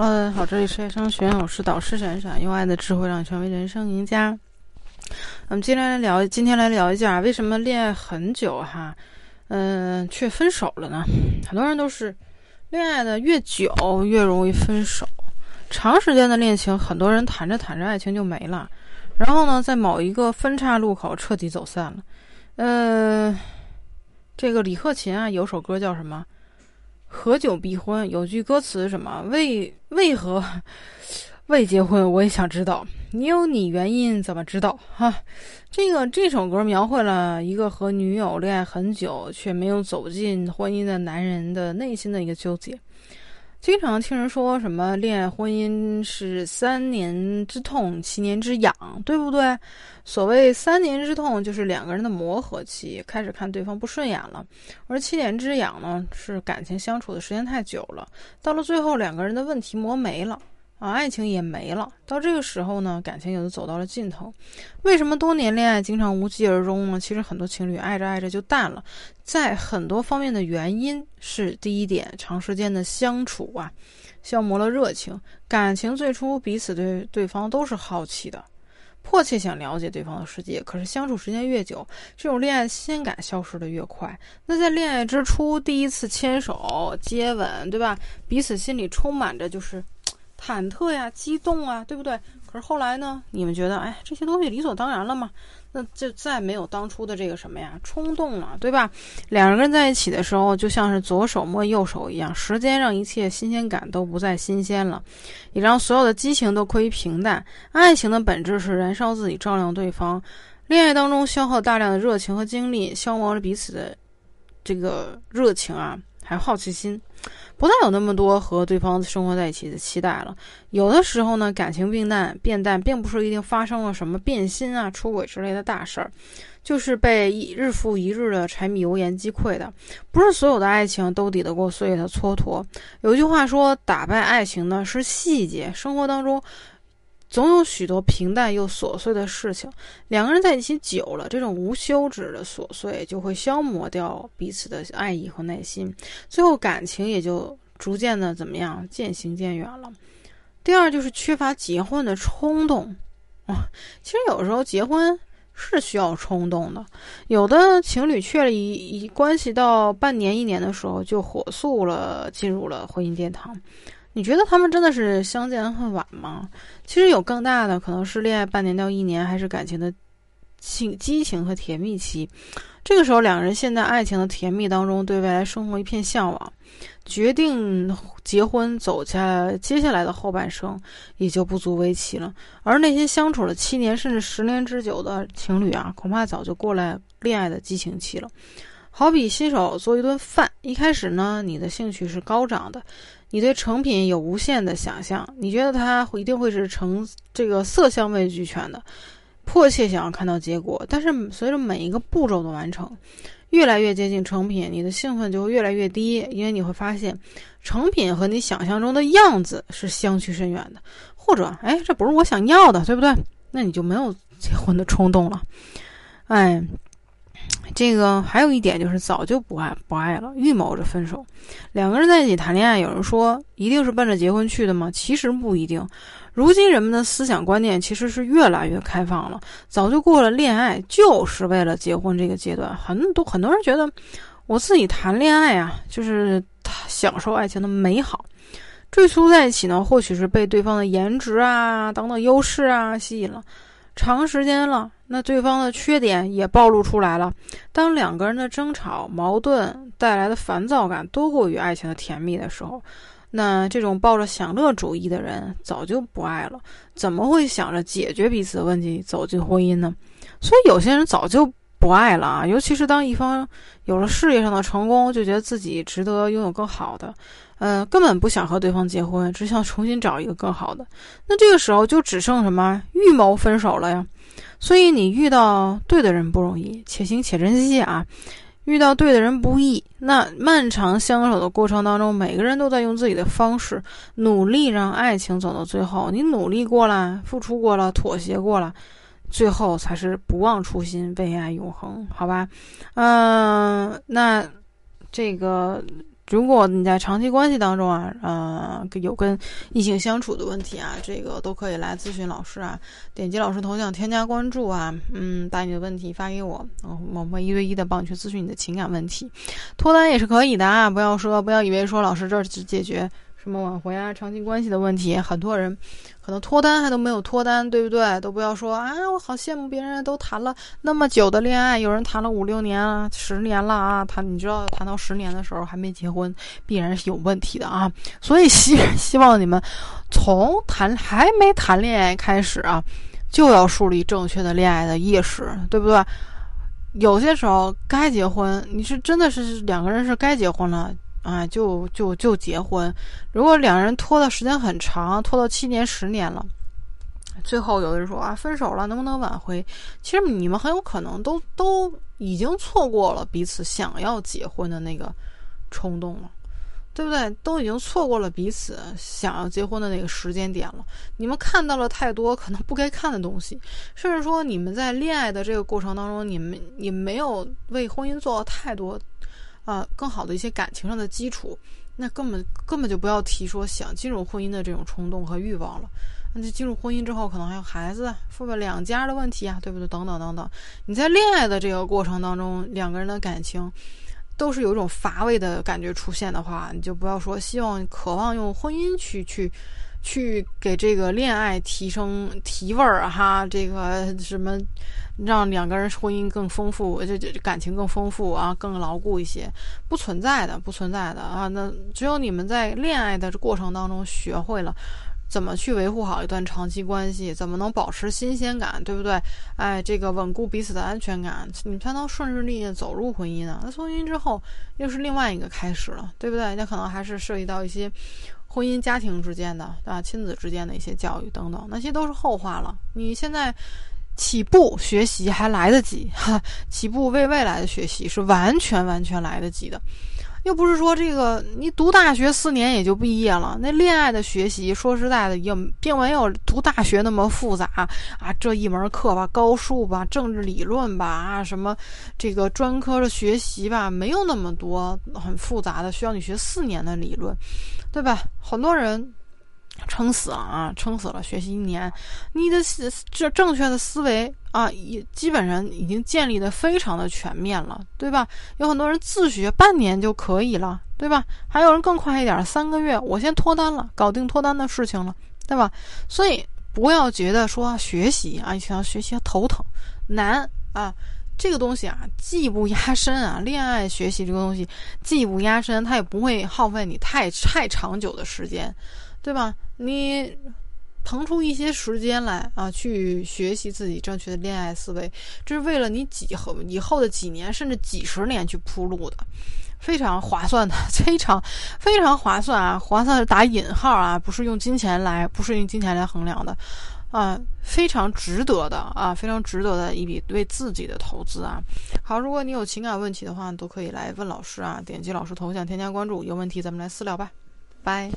Hello，好，这里是爱商学院，我是导师闪闪，用爱的智慧让你成为人生赢家。我们今天来聊，今天来聊一下为什么恋爱很久哈，嗯，却分手了呢？很多人都是恋爱的越久越容易分手，长时间的恋情，很多人谈着谈着爱情就没了，然后呢，在某一个分岔路口彻底走散了。嗯，这个李克勤啊，有首歌叫什么？合久必婚，有句歌词什么？为为何 未结婚？我也想知道，你有你原因，怎么知道？哈，这个这首歌描绘了一个和女友恋爱很久却没有走进婚姻的男人的内心的一个纠结。经常听人说什么恋爱婚姻是三年之痛，七年之痒，对不对？所谓三年之痛，就是两个人的磨合期，开始看对方不顺眼了；而七年之痒呢，是感情相处的时间太久了，到了最后两个人的问题磨没了。啊，爱情也没了。到这个时候呢，感情也就走到了尽头。为什么多年恋爱经常无疾而终呢？其实很多情侣爱着爱着就淡了，在很多方面的原因是：第一点，长时间的相处啊，消磨了热情。感情最初彼此对对方都是好奇的，迫切想了解对方的世界。可是相处时间越久，这种恋爱新鲜感消失的越快。那在恋爱之初，第一次牵手、接吻，对吧？彼此心里充满着就是。忐忑呀，激动啊，对不对？可是后来呢？你们觉得，哎，这些东西理所当然了吗？那就再没有当初的这个什么呀，冲动了，对吧？两个人在一起的时候，就像是左手摸右手一样，时间让一切新鲜感都不再新鲜了，也让所有的激情都归于平淡。爱情的本质是燃烧自己，照亮对方。恋爱当中消耗大量的热情和精力，消磨了彼此的这个热情啊，还有好奇心。不再有那么多和对方生活在一起的期待了。有的时候呢，感情变淡，变淡并不是一定发生了什么变心啊、出轨之类的大事儿，就是被一日复一日的柴米油盐击溃的。不是所有的爱情都抵得过岁月的蹉跎。有句话说，打败爱情呢是细节。生活当中。总有许多平淡又琐碎的事情，两个人在一起久了，这种无休止的琐碎就会消磨掉彼此的爱意和耐心，最后感情也就逐渐的怎么样渐行渐远了。第二就是缺乏结婚的冲动啊，其实有时候结婚是需要冲动的，有的情侣确立一关系到半年一年的时候就火速了进入了婚姻殿堂。你觉得他们真的是相见恨晚吗？其实有更大的可能是恋爱半年到一年，还是感情的情激情和甜蜜期。这个时候，两人陷在爱情的甜蜜当中，对未来生活一片向往，决定结婚走下接下来的后半生，也就不足为奇了。而那些相处了七年甚至十年之久的情侣啊，恐怕早就过了恋爱的激情期了。好比新手做一顿饭，一开始呢，你的兴趣是高涨的。你对成品有无限的想象，你觉得它一定会是成这个色香味俱全的，迫切想要看到结果。但是随着每一个步骤的完成，越来越接近成品，你的兴奋就会越来越低，因为你会发现成品和你想象中的样子是相去甚远的，或者哎，这不是我想要的，对不对？那你就没有结婚的冲动了，哎。这个还有一点就是早就不爱不爱了，预谋着分手。两个人在一起谈恋爱，有人说一定是奔着结婚去的吗？其实不一定。如今人们的思想观念其实是越来越开放了，早就过了恋爱就是为了结婚这个阶段。很多很多人觉得，我自己谈恋爱啊，就是享受爱情的美好。最初在一起呢，或许是被对方的颜值啊等等优势啊吸引了。长时间了，那对方的缺点也暴露出来了。当两个人的争吵、矛盾带来的烦躁感多过于爱情的甜蜜的时候，那这种抱着享乐主义的人早就不爱了。怎么会想着解决彼此的问题走进婚姻呢？所以有些人早就不爱了啊！尤其是当一方有了事业上的成功，就觉得自己值得拥有更好的。嗯，根本不想和对方结婚，只想重新找一个更好的。那这个时候就只剩什么预谋分手了呀？所以你遇到对的人不容易，且行且珍惜啊！遇到对的人不易。那漫长相守的过程当中，每个人都在用自己的方式努力让爱情走到最后。你努力过了，付出过了，妥协过了，最后才是不忘初心，为爱永恒，好吧？嗯，那这个。如果你在长期关系当中啊，呃，有跟异性相处的问题啊，这个都可以来咨询老师啊，点击老师头像添加关注啊，嗯，把你的问题发给我，我会一对一的帮你去咨询你的情感问题，脱单也是可以的啊，不要说不要以为说老师这儿只解决。什么挽回啊，长期关系的问题，很多人可能脱单还都没有脱单，对不对？都不要说啊，我好羡慕别人都谈了那么久的恋爱，有人谈了五六年啊，十年了啊，谈你知道谈到十年的时候还没结婚，必然是有问题的啊。所以希 希望你们从谈还没谈恋爱开始啊，就要树立正确的恋爱的意识，对不对？有些时候该结婚，你是真的是两个人是该结婚了。啊，就就就结婚。如果两人拖的时间很长，拖到七年、十年了，最后有的人说啊，分手了，能不能挽回？其实你们很有可能都都已经错过了彼此想要结婚的那个冲动了，对不对？都已经错过了彼此想要结婚的那个时间点了。你们看到了太多可能不该看的东西，甚至说你们在恋爱的这个过程当中，你们也没有为婚姻做太多。啊，更好的一些感情上的基础，那根本根本就不要提说想进入婚姻的这种冲动和欲望了。那就进入婚姻之后，可能还有孩子、父母两家的问题啊，对不对？等等等等。你在恋爱的这个过程当中，两个人的感情都是有一种乏味的感觉出现的话，你就不要说希望、渴望用婚姻去去。去给这个恋爱提升提味儿哈，这个什么，让两个人婚姻更丰富，这这感情更丰富啊，更牢固一些，不存在的，不存在的啊。那只有你们在恋爱的过程当中学会了怎么去维护好一段长期关系，怎么能保持新鲜感，对不对？哎，这个稳固彼此的安全感，你才能顺顺利利走入婚姻呢。那婚姻之后又是另外一个开始了，对不对？那可能还是涉及到一些。婚姻家庭之间的啊，亲子之间的一些教育等等，那些都是后话了。你现在起步学习还来得及，哈，起步为未来的学习是完全完全来得及的。又不是说这个你读大学四年也就毕业了，那恋爱的学习说实在的也并没有读大学那么复杂啊。这一门课吧，高数吧，政治理论吧，啊，什么这个专科的学习吧，没有那么多很复杂的需要你学四年的理论，对吧？很多人。撑死了啊！撑死了，学习一年，你的这正确的思维啊，也基本上已经建立的非常的全面了，对吧？有很多人自学半年就可以了，对吧？还有人更快一点，三个月我先脱单了，搞定脱单的事情了，对吧？所以不要觉得说学习啊，想要学习头疼难啊，这个东西啊，技不压身啊，恋爱学习这个东西技不压身，它也不会耗费你太太长久的时间。对吧？你腾出一些时间来啊，去学习自己正确的恋爱思维，这是为了你几后以后的几年甚至几十年去铺路的，非常划算的，非常非常划算啊！划算是打引号啊，不是用金钱来，不是用金钱来衡量的啊，非常值得的啊，非常值得的一笔为自己的投资啊！好，如果你有情感问题的话，都可以来问老师啊，点击老师头像添加关注，有问题咱们来私聊吧，拜。